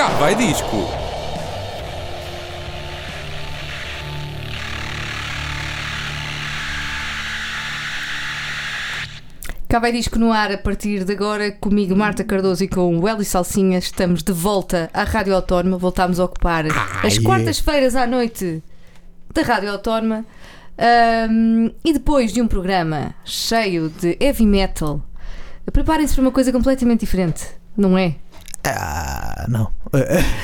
Cá vai disco. Cá vai disco no ar a partir de agora, comigo Marta Cardoso e com o Hélio Salsinha. Estamos de volta à Rádio Autónoma. Voltámos a ocupar Ah, as yeah. quartas-feiras à noite da Rádio Autónoma. Ahm, e depois de um programa cheio de heavy metal, preparem-se para uma coisa completamente diferente, não é? Ah, não.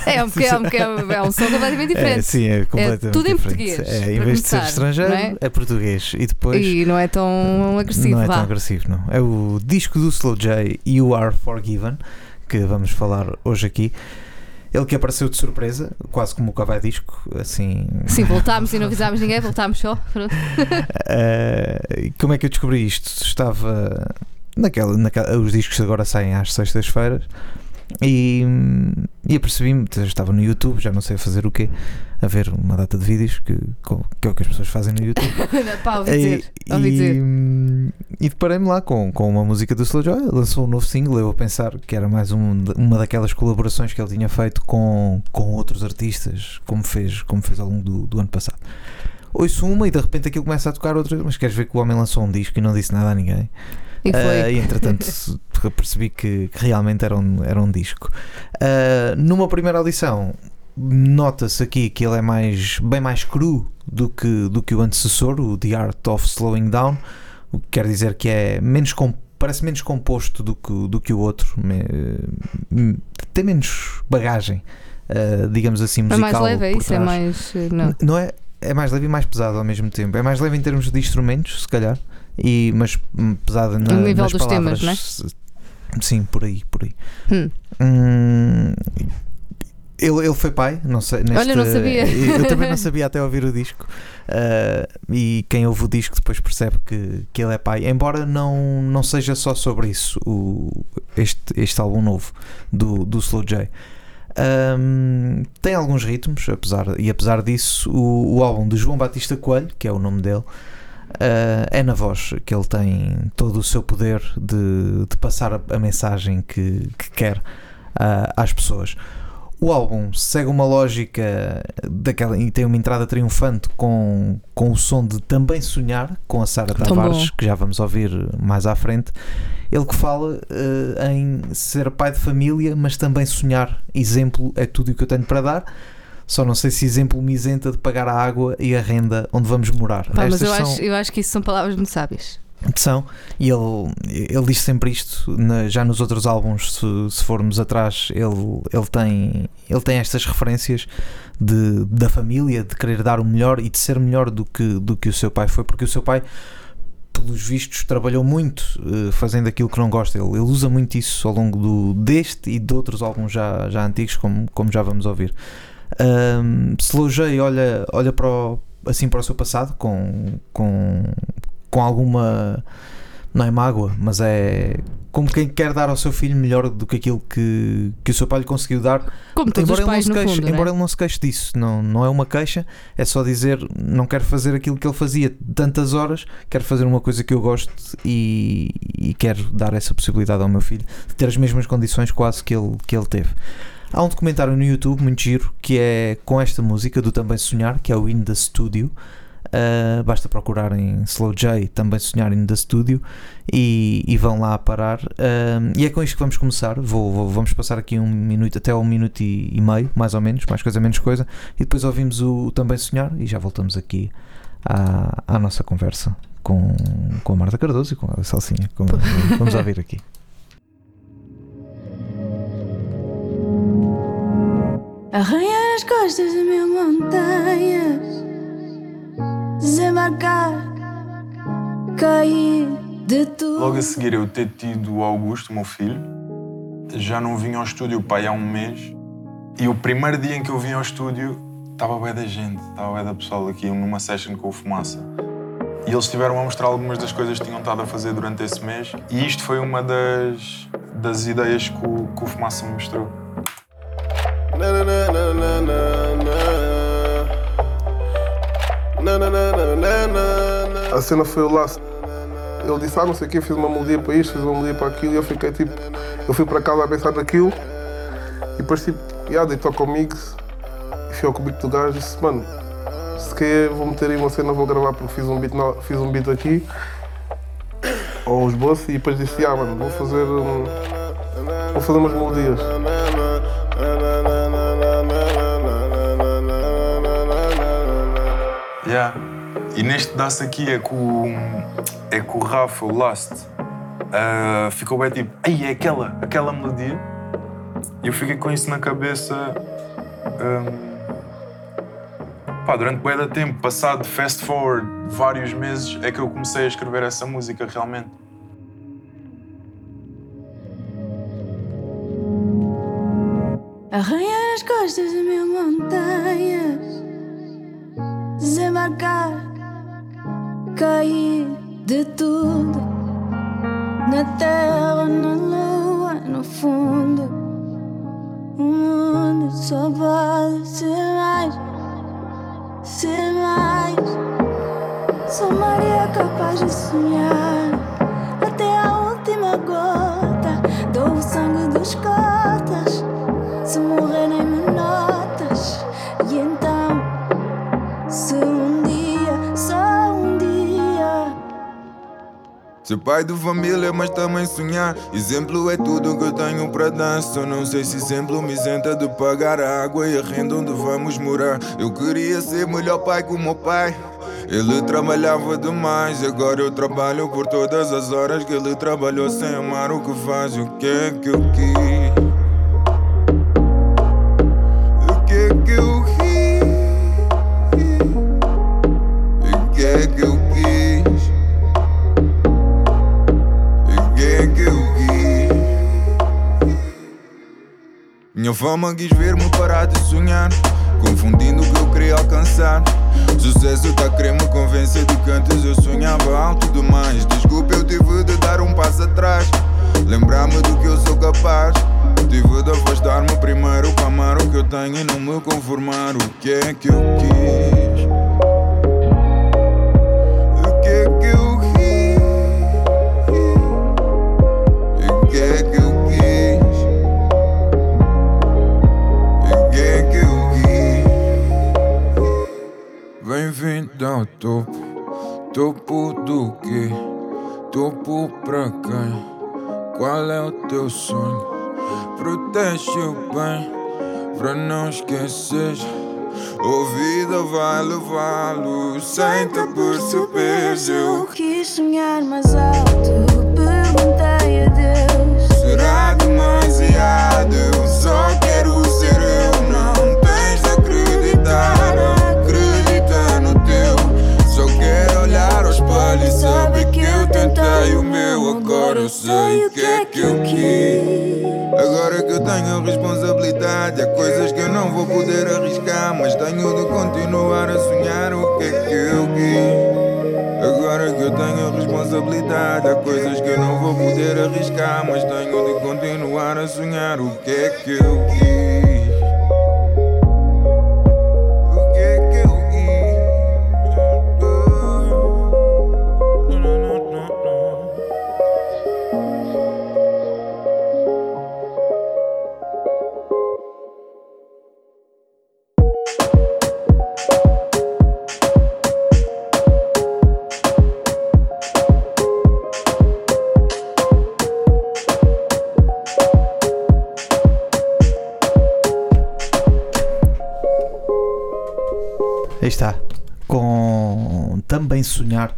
É um, é um, é um, é um som completamente diferente. É, sim, é completamente tudo em português, É, em vez de ser estrangeiro, é? é? português. E depois E não é tão agressivo, não é vá. tão agressivo, não. É o disco do Slow J, You Are Forgiven, que vamos falar hoje aqui. Ele que apareceu de surpresa, quase como o Cavai Disco, assim. Sim, voltámos e não avisámos ninguém, voltámos só. Eh, como é que eu descobri isto? Estava naquela, naquela os discos agora saem às sextas-feiras e, e apercebi-me, estava no YouTube, já não sei fazer o quê, a ver uma data de vídeos que, que é o que as pessoas fazem no YouTube. Pá, ouvi dizer. E, ouvi dizer. e, e deparei-me lá com, com uma música do Slow Joy, lançou um novo single, eu a pensar que era mais um uma daquelas colaborações que ele tinha feito com, com outros artistas, como fez, como fez ao longo do, do ano passado. Ouço uma e de repente aquilo começa a tocar outra, mas queres ver que o homem lançou um disco e não disse nada a ninguém. E foi. Ah, e entretanto percebi que, que realmente era um, era um disco. Ah, numa primeira audição, nota-se aqui que ele é mais, bem mais cru do que, do que o antecessor, o The Art of Slowing Down, o que quer dizer que é menos parece menos composto do que, do que o outro, me- tem menos bagagem, ah, digamos assim, É musical. mais leve, é isso? É mais. eh, Não. Não é? É mais leve e mais pesado ao mesmo tempo. É mais leve em termos de instrumentos, se calhar, e, mas hum, pesado na, No nível nas dos palavras. temas, não é? Sim, por aí, por aí. Hum. Hum, ele, ele foi pai, não sei. Neste, Olha, não sabia. Eu também não sabia até ouvir o disco. Ah, e quem ouve o disco depois percebe que, que ele é pai. Embora não, não seja só sobre isso o, este, este álbum novo do, do Slow J. Ahm, tem alguns ritmos, apesar, e apesar disso, o, o álbum de João Batista Coelho, que é o nome dele, ah, é na voz que ele tem todo o seu poder de, de passar a, a mensagem que, que quer ah, às pessoas. O álbum segue uma lógica daquela e tem uma entrada triunfante com, com o som de Também Sonhar, com a Sara Tavares, que já vamos ouvir mais à frente. Ele que fala eh, em ser pai de família, mas também sonhar. Exemplo é tudo o que eu tenho para dar. Só não sei se exemplo me isenta de pagar a água e a renda onde vamos morar. Pá, mas eu são, acho, eu acho que isso são palavras muito sábias. São, e ele, ele diz sempre isto, na- já nos outros álbuns, se, se formos atrás, ele, ele, tem, ele tem estas referências de, da família, de querer dar o melhor e de ser melhor do que, do que o seu pai foi, porque o seu pai, pelos vistos, trabalhou muito eh, fazendo aquilo que não gosta. Ele, ele usa muito isso ao longo do, deste e de outros álbuns já, já antigos, como, como já vamos ouvir. Um, Slow olha, olha para o, assim para o seu passado com, com, com alguma não é mágoa, mas é como quem quer dar ao seu filho melhor do que aquilo que, que o seu pai lhe conseguiu dar. Como todos embora os ele, não pais, se queixe, fundo. é? embora ele não se queixe disso, não, não é uma queixa, é só dizer não quero fazer aquilo que ele fazia tantas horas, quero fazer uma coisa que eu gosto e, e quero dar essa possibilidade ao meu filho de ter as mesmas condições quase que ele, que ele teve. Há um documentário no YouTube muito giro que é com esta música do Também Sonhar, que é o In The Studio. Uh, basta procurar em Slow J também sonhar in the studio e, e vão lá parar. Um, e é com isto que vamos começar. Vou- vou- vamos passar aqui um minuto até um minuto e, e meio mais ou menos, mais coisa menos coisa e depois ouvimos o, também sonhar e já voltamos aqui à, à nossa conversa com, com a Marta Cardoso e com a Salsinha como vamos ouvir aqui. Arranhar as costas de mil montanhas, desembarcar, cair de tudo. Logo a seguir eu ter tido o Augusto, o meu filho, já não vim ao estúdio pai há um mês. E o primeiro dia em que eu vim ao estúdio estava bem da gente, estava bem da pessoal aqui numa session com o Fumaça. E eles estiveram a mostrar algumas das coisas que tinham estado a fazer durante esse mês. E isto foi uma das, das ideias que o, que o Fumaça me mostrou. Na na na A cena foi o laço. Ele disse, ah, não sei o quê, fiz uma melodia para isto, fiz uma melodia para aquilo, e eu fiquei tipo, eu fui para casa a pensar naquilo, e depois tipo, E yeah, deitou comigo, enfiou com o beat do gajo e disse, mano, se quer vou meter aí uma cena, vou gravar porque fiz um beat, fiz um beat aqui, ou os bolsos, e depois disse, ah mano, vou fazer um, vou fazer umas melodias. Yeah. E neste pedaço aqui é com, é com o Rafa, o Last. Ah, ficou bem tipo, ei, é aquela, aquela melodia. E eu fiquei com isso na cabeça. ahm, pá, durante bué de tempo, passado fast forward vários meses, é que eu comecei a escrever essa música realmente. Capaz de sonhar até a última gota. Dou o sangue dos cotas. Se morrerem me notas E então Se um dia, só um dia Ser pai de família, mas também sonhar. Exemplo é tudo que eu tenho para dar. Só não sei se exemplo me isenta de pagar a água e a renda onde vamos morar. Eu queria ser melhor pai que o meu pai. Ele trabalhava demais, agora eu trabalho por todas as horas que ele trabalhou sem amar o que faz. O que é que eu quis? Minha fama quis ver-me parar de sonhar Confundindo o que eu queria alcançar Sucesso tá a querer me convencer de que antes eu sonhava alto demais. Desculpa, eu tive de dar um passo atrás. Lembrar-me do que eu sou capaz. Tive de afastar-me primeiro para amar o que eu tenho e não me conformar. O que é que eu quis? Bem-vindo ao topo, do quê? Topo pra quem? Qual é o teu sonho? Protege o bem, pra não esquecer. Ouvida vai levá-lo sem te perceberes. Eu Eu quis sonhar mais alto Perguntei a Deus Será demasiado? Eu só quero ser eu tentei o meu. Agora eu sei o que é que eu quis. Agora que eu tenho responsabilidade, há coisas que eu não vou poder arriscar. Mas tenho de continuar a sonhar o que é que eu quis. Agora que eu tenho responsabilidade, há coisas que eu não vou poder arriscar. Mas tenho de continuar a sonhar o que é que eu quis. Também sonhar,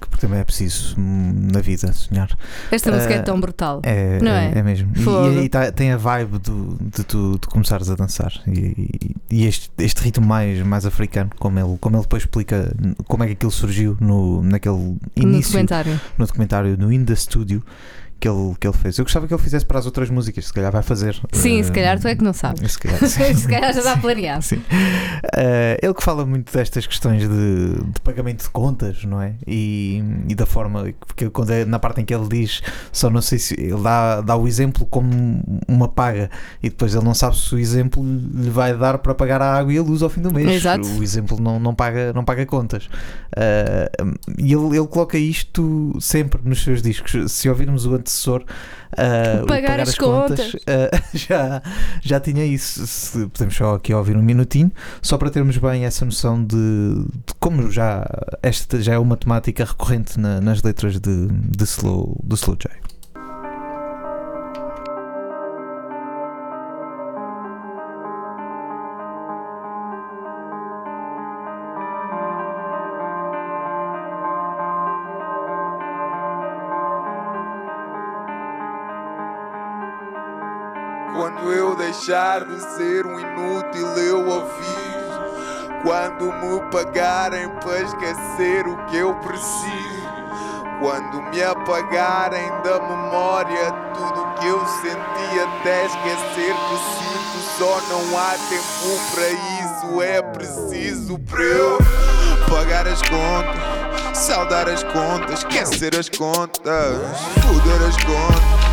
que porque também é preciso hum, na vida sonhar. Esta música é Ah, tão brutal. É, Não é, é? é mesmo. E- Fogo. E, aí tá- tem a vibe do- de tu de começares a dançar. E, e- e este, este ritmo mais, mais africano, como ele, como ele depois explica como é que aquilo surgiu no, naquele no início documentário. no documentário no In The Studio que ele, que ele fez. Eu gostava que ele fizesse para as outras músicas, se calhar vai fazer. Sim, se Eh, calhar tu é que não sabes. Se calhar. Se calhar já está planeado. Sim. Eh, ele que fala muito destas questões de, de pagamento de contas, não é? E, e da forma, porque quando é na parte em que ele diz, só não sei se ele dá, dá o exemplo como uma paga e depois ele não sabe se o exemplo lhe vai dar para pagar a água e a luz ao fim do mês. Exato. O exemplo não, não, paga, não paga contas. Eh, e ele, ele coloca isto sempre nos seus discos. Se ouvirmos o antecedente antecessor, uh, o Pagar as contas. uh, já, já tinha isso. Se podemos só aqui ouvir um minutinho, só para termos bem essa noção de, de como já esta já é uma temática recorrente na- nas letras de, de Slow, do Slow J. deixar de ser um inútil, eu aviso. Quando me pagarem para esquecer o que eu preciso. Quando me apagarem da memória tudo que eu senti até esquecer que sinto. Só não há tempo para isso, é preciso para eu pagar as contas, saldar as contas, esquecer as contas, foder as contas.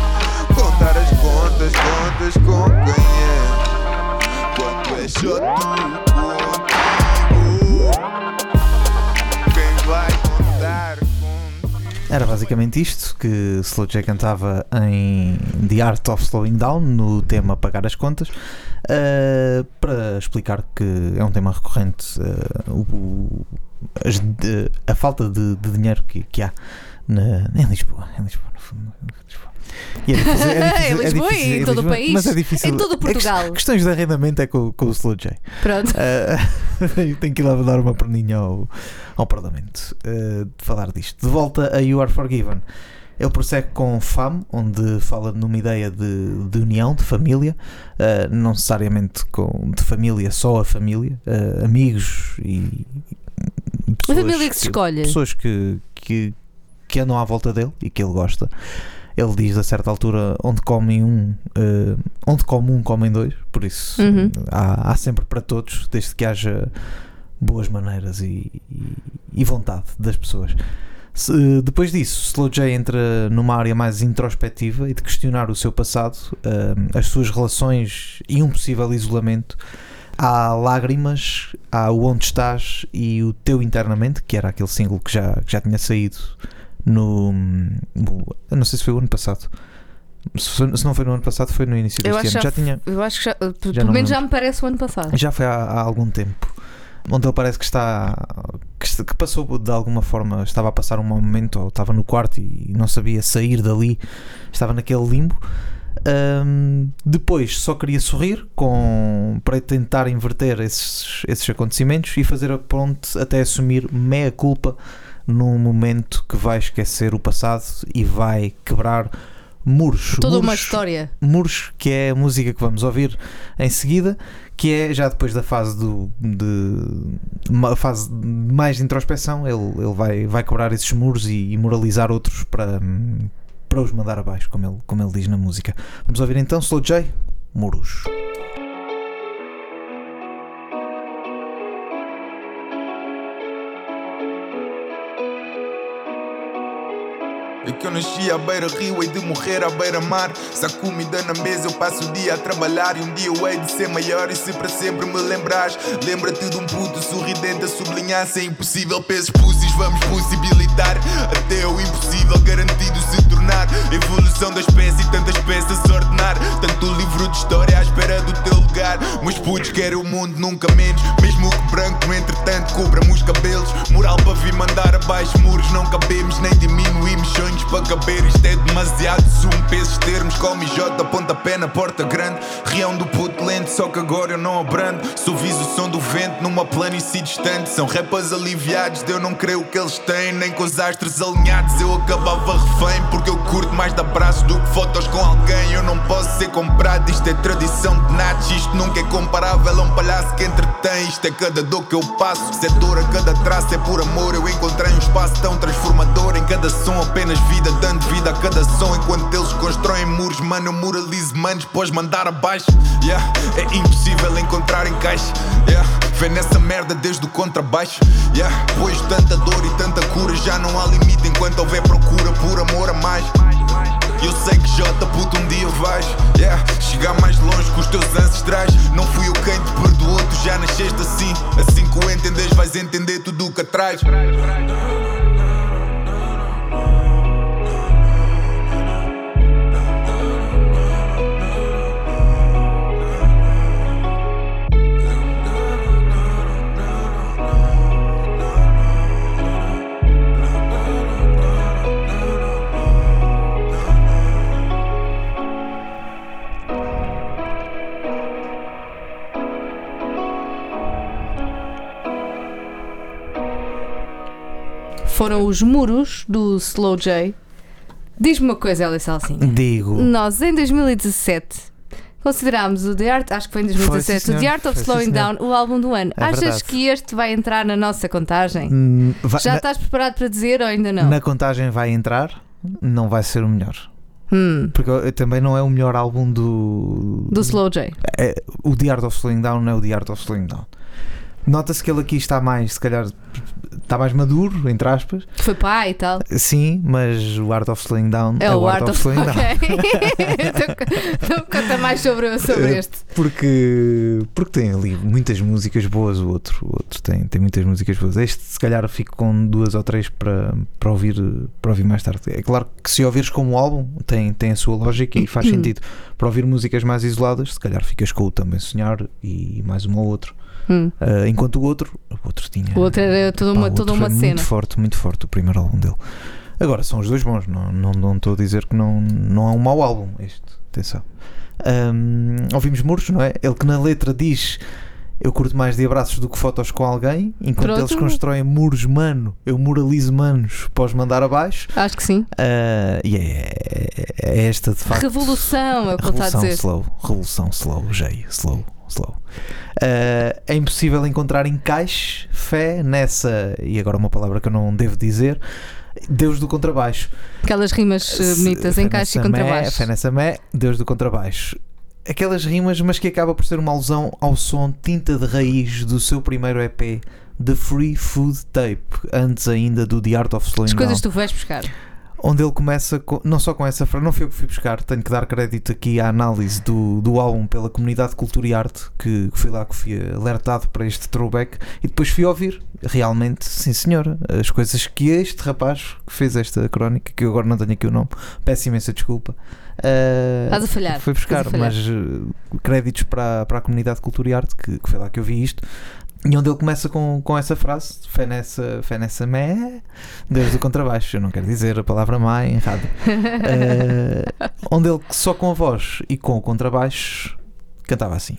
Contar as contas, contas com quem Quando é só tu contigo Quem vai contar contigo Era basicamente isto que Slow J cantava em The Art of Slowing Down, no tema Pagar as Contas, uh, para explicar que é um tema recorrente, uh, o- as- de- a falta de, de dinheiro que, que há na- em Lisboa. Em Lisboa, no fundo, em Lisboa. E é difícil, é difícil- Em é Lisboa e difícil- em em todo o país, Mas é difícil. em todo o é Portugal. questões de arrendamento é com, com o Slow J. Pronto. Uh, tenho que ir lá dar uma perninha ao, ao Parlamento uh, de falar disto. De volta a You Are Forgiven. Ele prossegue com FAM, onde fala numa ideia de, de união, de família, uh, não necessariamente com, de família, só a família, uh, amigos e. pessoas família que se escolhe. Pessoas que, que, que andam à volta dele e que ele gosta. Ele diz a certa altura onde comem um, eh, onde come um, comem dois, por isso Uhum. há, há sempre para todos, desde que haja boas maneiras e, e- e vontade das pessoas. Se- depois disso, Slow J entra numa área mais introspectiva e de questionar o seu passado, eh, as suas relações e um possível isolamento. Há lágrimas, há o onde estás e o teu internamente, que era aquele single que já, que já tinha saído no, Eu não sei se foi o ano passado. Se, não foi no ano passado, foi no início Eu deste ano. já, Já tinha, eu acho que já, pelo não menos me já me parece o ano passado. já foi há, há algum tempo. Onde ele parece que está. Que, passou de alguma forma. Estava a passar um mau momento, ou estava no quarto e não sabia sair dali. Estava naquele limbo. Ahm, depois só queria sorrir com, para tentar inverter esses, esses acontecimentos e fazer a ponte até assumir meia culpa num momento que vai esquecer o passado e vai quebrar muros. Toda uma história. Muros, que é a música que vamos ouvir em seguida, que é já depois da fase do, de uma fase mais de introspeção, ele, ele vai, vai quebrar esses muros e, e moralizar outros para, para os mandar abaixo, como ele, como ele diz na música. Vamos ouvir então Slow J, Muros. É que eu nasci à beira-rio, hei de morrer à beira-mar. Se há comida na mesa, eu passo o dia a trabalhar. E um dia eu hei de ser maior. E se para sempre me lembrares, lembra-te de um puto sorridente a sublinhar. Se é impossível, pesos pussies, vamos possibilitar. Até o impossível garantido se tornar. Evolução da espécie e tantas peças a ordenar. Tanto livro de história à espera do teu lugar. Meus putos querem o mundo nunca menos. Mesmo que branco, no entretanto, cobra-me os cabelos. Moral para vir mandar abaixo muros, não cabemos nem diminuímos sonhos para caber. Isto é demasiado sumo, pesos termos. Come J, pontapé na porta grande. Reão do puto lento, só que agora eu não abrando. Suavizo o som do vento numa planície distante. São rappers aliviados, de eu não creio que eles têm. Nem com os astros alinhados eu acabava refém. Porque eu curto mais de abraços do que fotos com alguém. Eu não posso ser comprado, isto é tradição de natos. Isto nunca é comparável a um palhaço que entretém. Isto é cada dor que eu passo. Se é dor a cada traço, é por amor. Eu encontrei um espaço tão transformador. Em cada som, apenas dando vida a cada som. Enquanto eles constroem muros, mano, eu moralizo manos, pós mandar abaixo. Yeah, é impossível encontrar encaixe. Yeah, vê nessa merda desde o contrabaixo. Yeah, pois tanta dor e tanta cura, já não há limite enquanto houver procura por amor a mais. Eu sei que J puto um dia vais yeah, Chegar mais longe que os teus ancestrais Não fui eu quem te perdoou, tu já nasceste assim Assim que o entendes vais entender tudo o que atrás foram os muros do Slow J. Diz-me uma coisa, Elia Salsinha. Digo. Nós, em 2017, considerámos o The Art, acho que foi em 2017, Foi, sim, o The. Art of Foi, sim, Slowing senhor. Down, o álbum do ano. É Achas verdade. que este vai entrar na nossa contagem? Hum, vai- Já na, estás preparado para dizer ou ainda não? na contagem vai entrar, não vai ser o melhor. Hum, Porque eh, também não é o melhor álbum do. do Slow J. É, o The Art of Slowing Down não é o The Art of Slowing Down. Nota-se que ele aqui está mais, se calhar, está mais maduro, entre aspas. Que foi pai e tal. Sim, mas o Art of Slowing Down É, o Art of Slowing Down. Ok. então, então conta mais sobre, sobre Eh, este. Porque, porque tem ali muitas músicas boas, o outro, o outro tem, tem muitas músicas boas. Este, se calhar, fico com duas ou três para, para, ouvir, para ouvir mais tarde. É claro que se ouvires como álbum, tem, tem a sua lógica e faz sentido. Para ouvir músicas mais isoladas, se calhar ficas com o Também Sonhar e mais um ou outro. Hum. Ah, enquanto o outro, o outro tinha. O outro era toda Pá, uma, o toda uma cena. Muito forte, muito forte o primeiro álbum dele. Agora, são os dois bons, não, não, não estou a dizer que não, não é um mau álbum este. Atenção. Ahm, ouvimos Muros, não é? Ele que na letra diz. Eu curto mais de abraços do que fotos com alguém, enquanto Pronto. eles constroem muros, mano. Eu moralizo manos, pós mandar abaixo. Acho que sim. Ah, e é, é esta de facto. Revolução, é o que ele está a Revolução dizer. slow, revolução slow, Jay, slow, slow. Uh, é impossível encontrar encaixe, fé nessa, e agora uma palavra que eu não devo dizer, Deus do contrabaixo. Aquelas rimas eh, bonitas, Fé encaixe e mé, contrabaixo. Fé nessa mé, Deus do contrabaixo. Aquelas rimas, mas que acaba por ser uma alusão ao som tinta de raiz do seu primeiro EP, The Free Food Tape, antes ainda do The Art of Slowing As coisas Down tu vais buscar. Onde ele começa com- não só com essa frase, não foi eu que fui buscar, tenho que dar crédito aqui à análise do, do álbum pela comunidade de cultura e arte, que, que foi lá que fui alertado para este throwback e depois fui ouvir. Realmente, sim senhora, as coisas que este rapaz que fez esta crónica, que eu agora não tenho aqui o nome, peço imensa desculpa. eh, Estás a falhar, Foi buscar, mas eh, créditos para, para a comunidade de cultura e arte, que, que foi lá que eu vi isto. E onde ele começa com, com essa frase, fé nessa, fé nessa mé, Deus do contrabaixo. Eu não quero dizer a palavra má errada. Eh, onde ele só com a voz e com o contrabaixo cantava assim.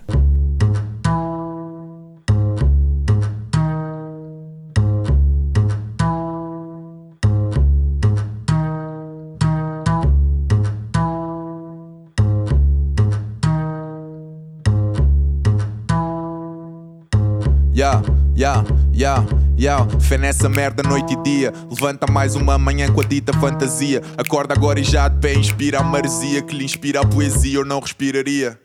Ya. Fé nessa merda noite e dia. Levanta mais uma manhã com a dita fantasia. Acorda agora e já de pé inspira a maresia que lhe inspira a poesia. Eu não respiraria.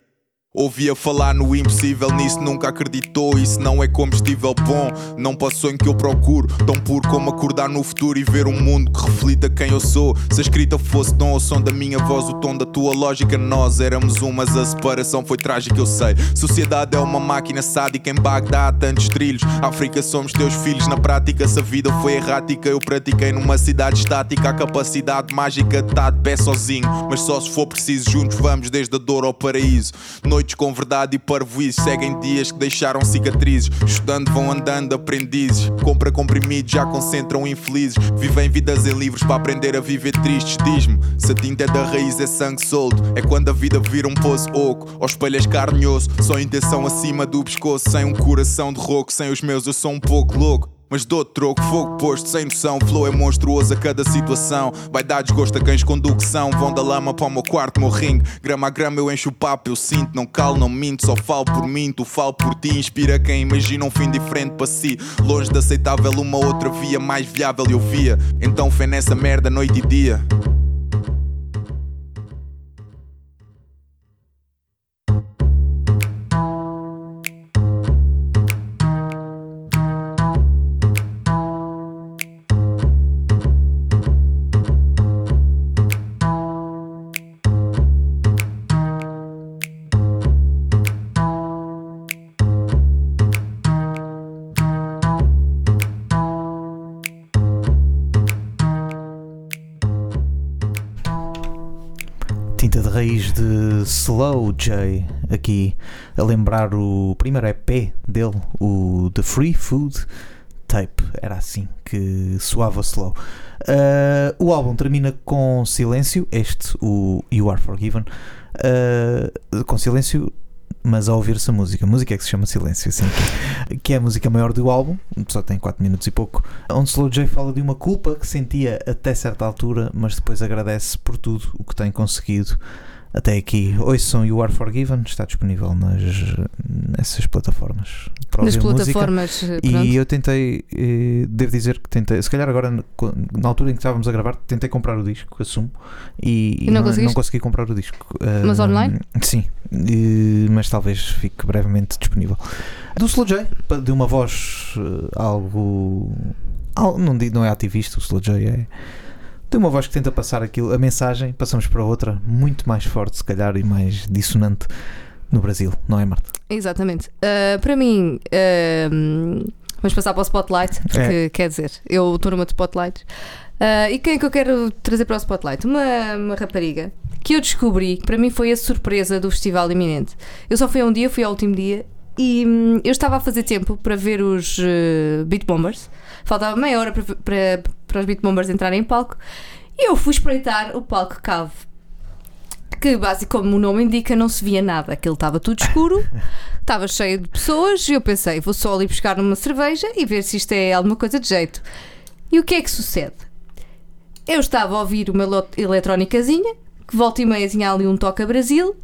Ouvia falar no impossível, nisso nunca acreditou. Isso não é combustível bom, não para o sonho que eu procuro. Tão puro como acordar no futuro e ver um mundo que reflita quem eu sou. Se a escrita fosse dom, o som da minha voz, o tom da tua lógica, nós éramos um, mas a separação foi trágica, eu sei. Sociedade é uma máquina sádica, em Bagdá há tantos trilhos. África somos teus filhos, na prática, se a vida foi errática, eu pratiquei numa cidade estática. A capacidade mágica estar de pé sozinho, mas só se for preciso, juntos vamos desde a dor ao paraíso. Com verdade e parvoíce seguem dias que deixaram cicatrizes. Estudando vão andando aprendizes. Compra comprimidos já concentram infelizes. Vivem vidas em livros para aprender a viver tristes. Diz-me, se a tinta é da raiz é sangue solto. É quando a vida vira um poço oco. Ou espelhas carne e osso. Só intenção acima do pescoço. Sem um coração de roco. Sem os meus eu sou um pouco louco. Mas dou troco, fogo posto, sem noção. Flow é monstruoso a cada situação. Vai dar desgosto a cães com condução. Vão da lama para o meu quarto, meu ringue. Grama a grama eu encho o papo, eu sinto. Não calo, não minto, só falo por mim. Tu falo por ti. Inspira quem imagina um fim diferente para si. Longe de aceitável, uma outra via mais viável eu via. Então fé nessa merda noite e dia. Raiz de Slow J, aqui a lembrar o primeiro EP dele, o The Free Food Tape, era assim que soava slow. Uh, o álbum termina com silêncio, este, o You Are Forgiven, uh, com silêncio mas a ouvir essa música. A música é que se chama Silêncio, assim, que, que é a música maior do álbum, só tem 4 minutos e pouco. Onde Slow J fala de uma culpa que sentia até certa altura, mas depois agradece por tudo o que tem conseguido até aqui. Ouçam You Are Forgiven, está disponível nas, nessas plataformas. Para Nas ouvir música. plataformas. eh, pronto. E eu tentei, eh, devo dizer que tentei, se calhar agora, na altura em que estávamos a gravar, tentei comprar o disco, assumo, e, E não conseguiste? consegui comprar o disco. Mas online? Sim, eh, mas talvez fique brevemente disponível. Do Slow J, de uma voz eh, algo. al- não, digo- não é ativista, o Slow J é. De uma voz que tenta passar aquilo, a mensagem, passamos para outra, muito mais forte, se calhar, e mais dissonante no Brasil, não é, Marta? Exatamente. Uh, para mim, uh, vamos passar para o Spotlight, porque É. quer dizer, eu estou numa de Spotlights. Uh, e quem é que eu quero trazer para o Spotlight? Uma, uma rapariga que eu descobri, que para mim foi a surpresa do festival iminente. Eu só fui a um dia, fui ao último dia, e hum, eu estava a fazer tempo para ver os uh, Beat Bombers. Faltava meia hora para, para, para os Beat Bombers entrarem em palco. E eu fui espreitar o palco Cave. Que, basic, como o nome indica, não se via nada. Aquilo estava tudo escuro, estava cheio de pessoas. E eu pensei, vou só ali buscar uma cerveja e ver se isto é alguma coisa de jeito. E o que é que sucede? Eu estava a ouvir uma eletrónicazinha, que volta e meia tinha ali um Toca Brasil.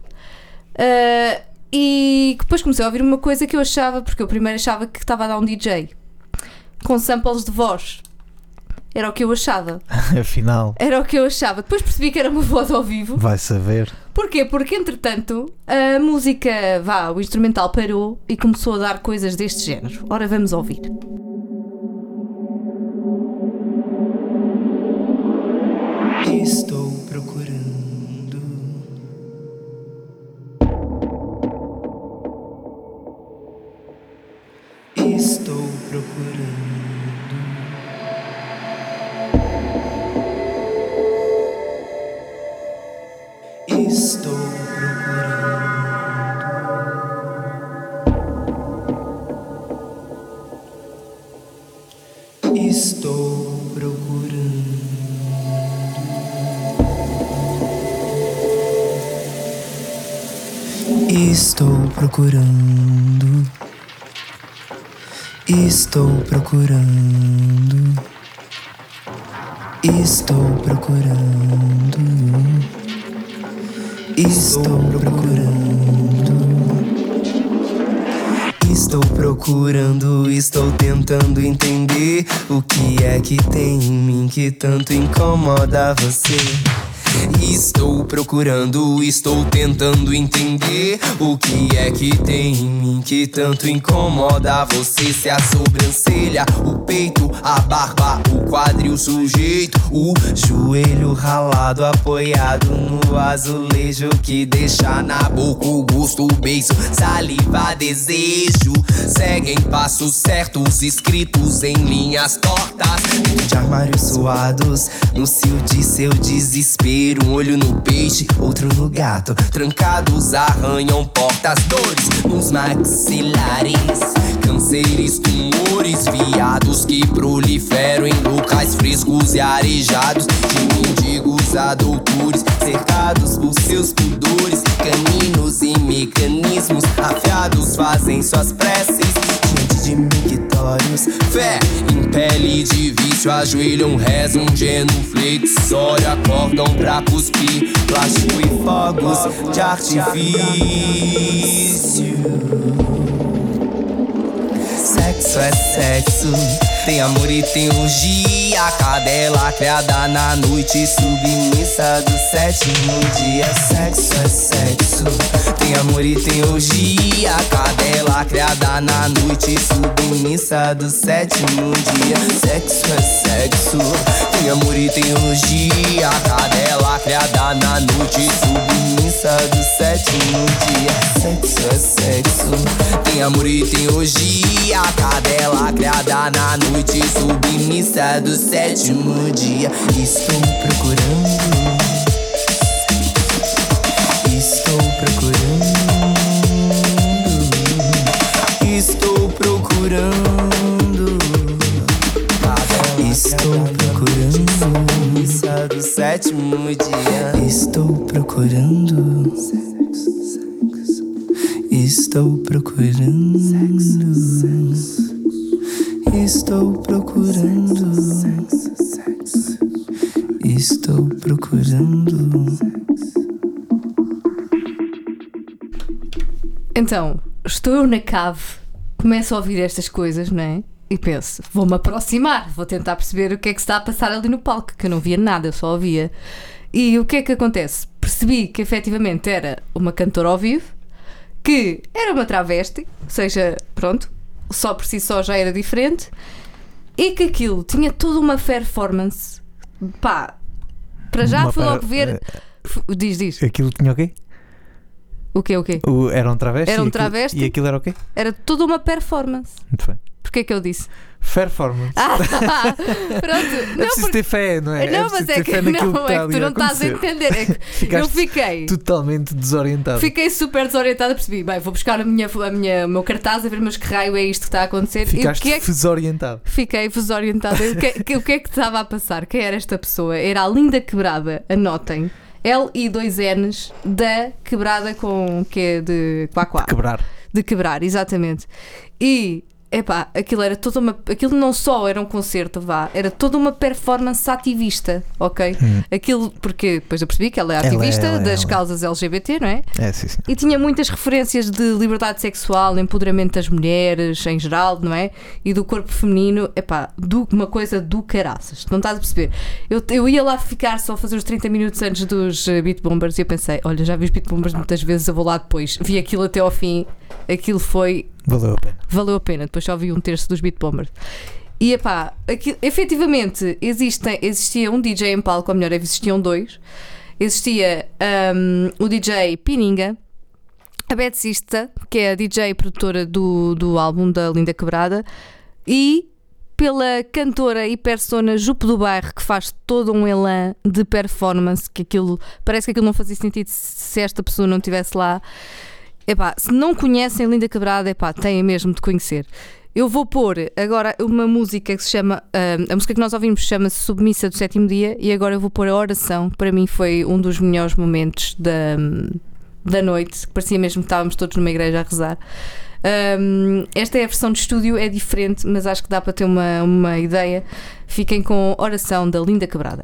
ah, e depois comecei a ouvir uma coisa que eu achava, porque eu primeiro achava que estava a dar um DJ com samples de voz. Era o que eu achava. Afinal, Era o que eu achava. Depois percebi que era uma voz ao vivo. vai saber. Porquê? Porque entretanto a música, vá, o instrumental parou e começou a dar coisas deste género. Ora, vamos ouvir. Estou procurando. Estou procurando. Estou procurando. Estou procurando, estou tentando entender o que é que tem em mim que tanto incomoda você. Estou procurando, estou tentando entender o que é que tem em mim que tanto incomoda você. Se a sobrancelha, o peito, a barba, o quadril sujeito, o joelho ralado apoiado no azulejo que deixa na boca o gosto, o beijo, saliva, desejo. Seguem passos certos escritos em linhas tortas de armários suados no cio de seu desespero. Um olho no peixe, outro no gato. Trancados arranham portas, dores nos maxilares. Cânceres, tumores, viados que proliferam em locais frescos e arejados. De mendigos a doutores, cercados por seus pudores. Caninos e mecanismos afiados fazem suas preces mictórios. Fé em pele de vício, ajoelham, rezam, genuflexório, acordam pra cuspir plástico e fogos de artifício. Sexo é sexo, tem amor e tem orgia. Cadela criada na noite, submissa do sétimo dia. Sexo é sexo, tem amor e tem orgia. Cadela criada na noite, submissa do sétimo dia. Sexo é sexo, tem amor e tem orgia. Cadela criada na noite, submissa do sétimo dia. Sexo é sexo, tem amor e tem orgia. Cadela criada na noite, submissa do sétimo dia. Estou procurando. Dia. Estou procurando. Estou Estou procurando. Estou procurando. Então, estou eu na cave, começo a ouvir estas coisas, não é? E penso, vou-me aproximar, vou tentar perceber o que é que está a passar ali no palco, que eu não via nada, eu só ouvia. E o que é que acontece? Percebi que efetivamente era uma cantora ao vivo, que era uma travesti, ou seja, pronto, só por si só já era diferente, e que aquilo tinha toda uma performance. Pá, para já Uma fui logo ver. F- Diz, diz. Aquilo tinha o quê? O quê, o quê? O, era um travesti? Era um e aquilo- travesti. E aquilo era o quê? Era toda uma performance. Muito bem. Porquê é que eu disse? Performance. Ah, pronto. é Não, preciso porque- ter fé, não é? não, preciso mas é que, não, está é que tu não estás a entender. É que eu fiquei. Totalmente desorientado. Fiquei super desorientada, percebi. Bem, vou buscar a minha, a minha, o meu cartaz a ver, mas que raio é isto que está a acontecer? Ficaste e o que é que desorientado. Fiquei desorientada. O que, que- o que é que estava a passar? Quem era esta pessoa? Era a Linda Quebrada, anotem. L e dois N's da quebrada com que é de quá quá. Quebrar. De quebrar, exatamente. E epá, aquilo era toda uma. Aquilo não só era um concerto, vá, era toda uma performance ativista, ok? Aquilo, porque depois eu percebi que ela é Ela é, ativista ela é, das ela é. causas LGBT, não é? É, sim, sim. E tinha muitas referências de liberdade sexual, empoderamento das mulheres em geral, não é? E do corpo feminino, epá, do, uma coisa do caraças, não estás a perceber? Eu, eu ia lá ficar só a fazer os 30 minutos antes dos eh, Beat Bombers e eu pensei, olha, já vi os Beat Bombers muitas vezes, eu vou lá depois. Vi aquilo até ao fim, aquilo foi Valeu a pena. valeu a pena. Depois só vi um terço dos Beat Bombers. E epá, aqui, efetivamente existem, existia um DJ em palco, ou melhor, existiam dois. Existia hum, o DJ Pininga, a Betsista, que é a DJ produtora do, do álbum da Linda Quebrada, e pela cantora e persona Jupe do Bairro, que faz todo um elan de performance, que aquilo parece que aquilo não fazia sentido se esta pessoa não estivesse lá. Epá, se não conhecem Linda Quebrada, epá, têm mesmo de conhecer. Eu vou pôr agora uma música que se chama. ah, a música que nós ouvimos chama-se Submissa do Sétimo Dia e agora eu vou pôr a oração. Para mim foi um dos melhores momentos da, da noite. Parecia mesmo que estávamos todos numa igreja a rezar. Um, esta é a versão de estúdio, é diferente, mas acho que dá para ter uma, uma ideia. Fiquem com oração da Linda Quebrada.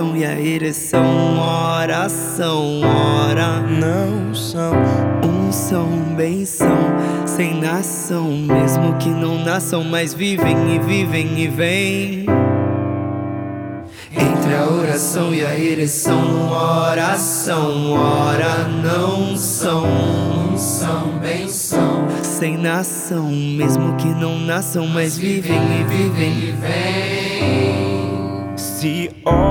E a ereção, oração, ora não são um são benção, sem nação, mesmo que não nasçam, mas vivem e vivem e vêm. Entre a oração e a ereção, oração, ora não são um são benção, sem nação, mesmo que não nasçam, mas vivem e vivem e vêm. Se homens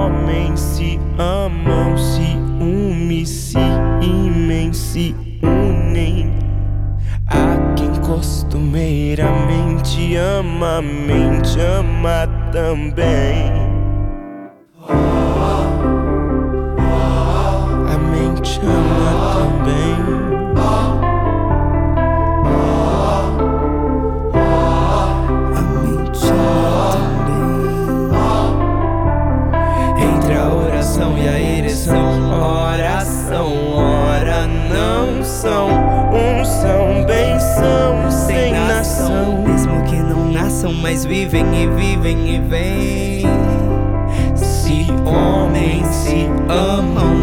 costumeiramente ama, mente ama também. Nasçam, mas vivem e vivem e vêm. Se homens se amam,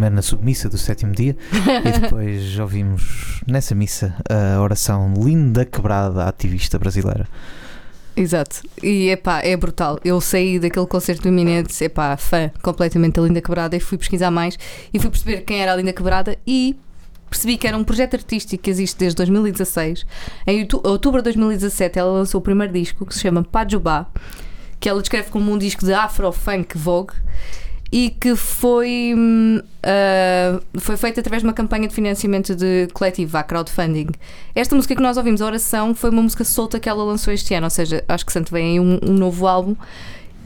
primeiro na submissa do sétimo dia, e depois ouvimos nessa missa a oração Linda Quebrada, ativista brasileira. Exato. E epá, é brutal. Eu saí daquele concerto do Eminente, epá, fã completamente da Linda Quebrada e fui pesquisar mais e fui perceber quem era a Linda Quebrada e percebi que era um projeto artístico que existe desde 2016. Em outu- outubro de 2017 ela lançou o primeiro disco que se chama Pajubá, que ela descreve como um disco de afro-funk vogue e que foi, ah, foi feito através de uma campanha de financiamento de coletivo, a crowdfunding. Esta música que nós ouvimos, a oração, foi uma música solta que ela lançou este ano, ou seja, acho que Santo vem aí um, um novo álbum.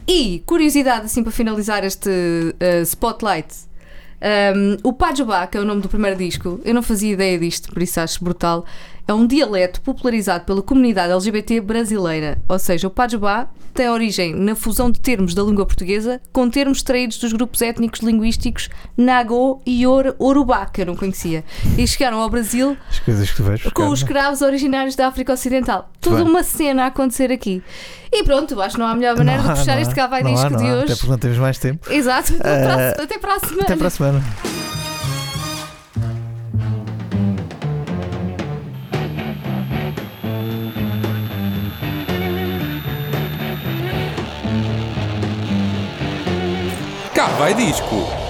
E, curiosidade, assim, para finalizar este ah, spotlight, um, o Pajubá, que é o nome do primeiro disco, eu não fazia ideia disto, por isso acho brutal. É um dialeto popularizado pela comunidade LGBT brasileira. Ou seja, o Pajubá tem origem na fusão de termos da língua portuguesa com termos extraídos dos grupos étnicos linguísticos Nagô e Or Urubá, que eu não conhecia. E chegaram ao Brasil buscar, com os escravos originários da África Ocidental. Toda uma cena a acontecer aqui. E pronto, acho que não há melhor maneira Não de há, puxar este há. cá vai Não há, disco não de há, Até hoje. porque não temos mais tempo. Exato, até para a- Eh, até para a semana. Até para a semana. Cá vai disco.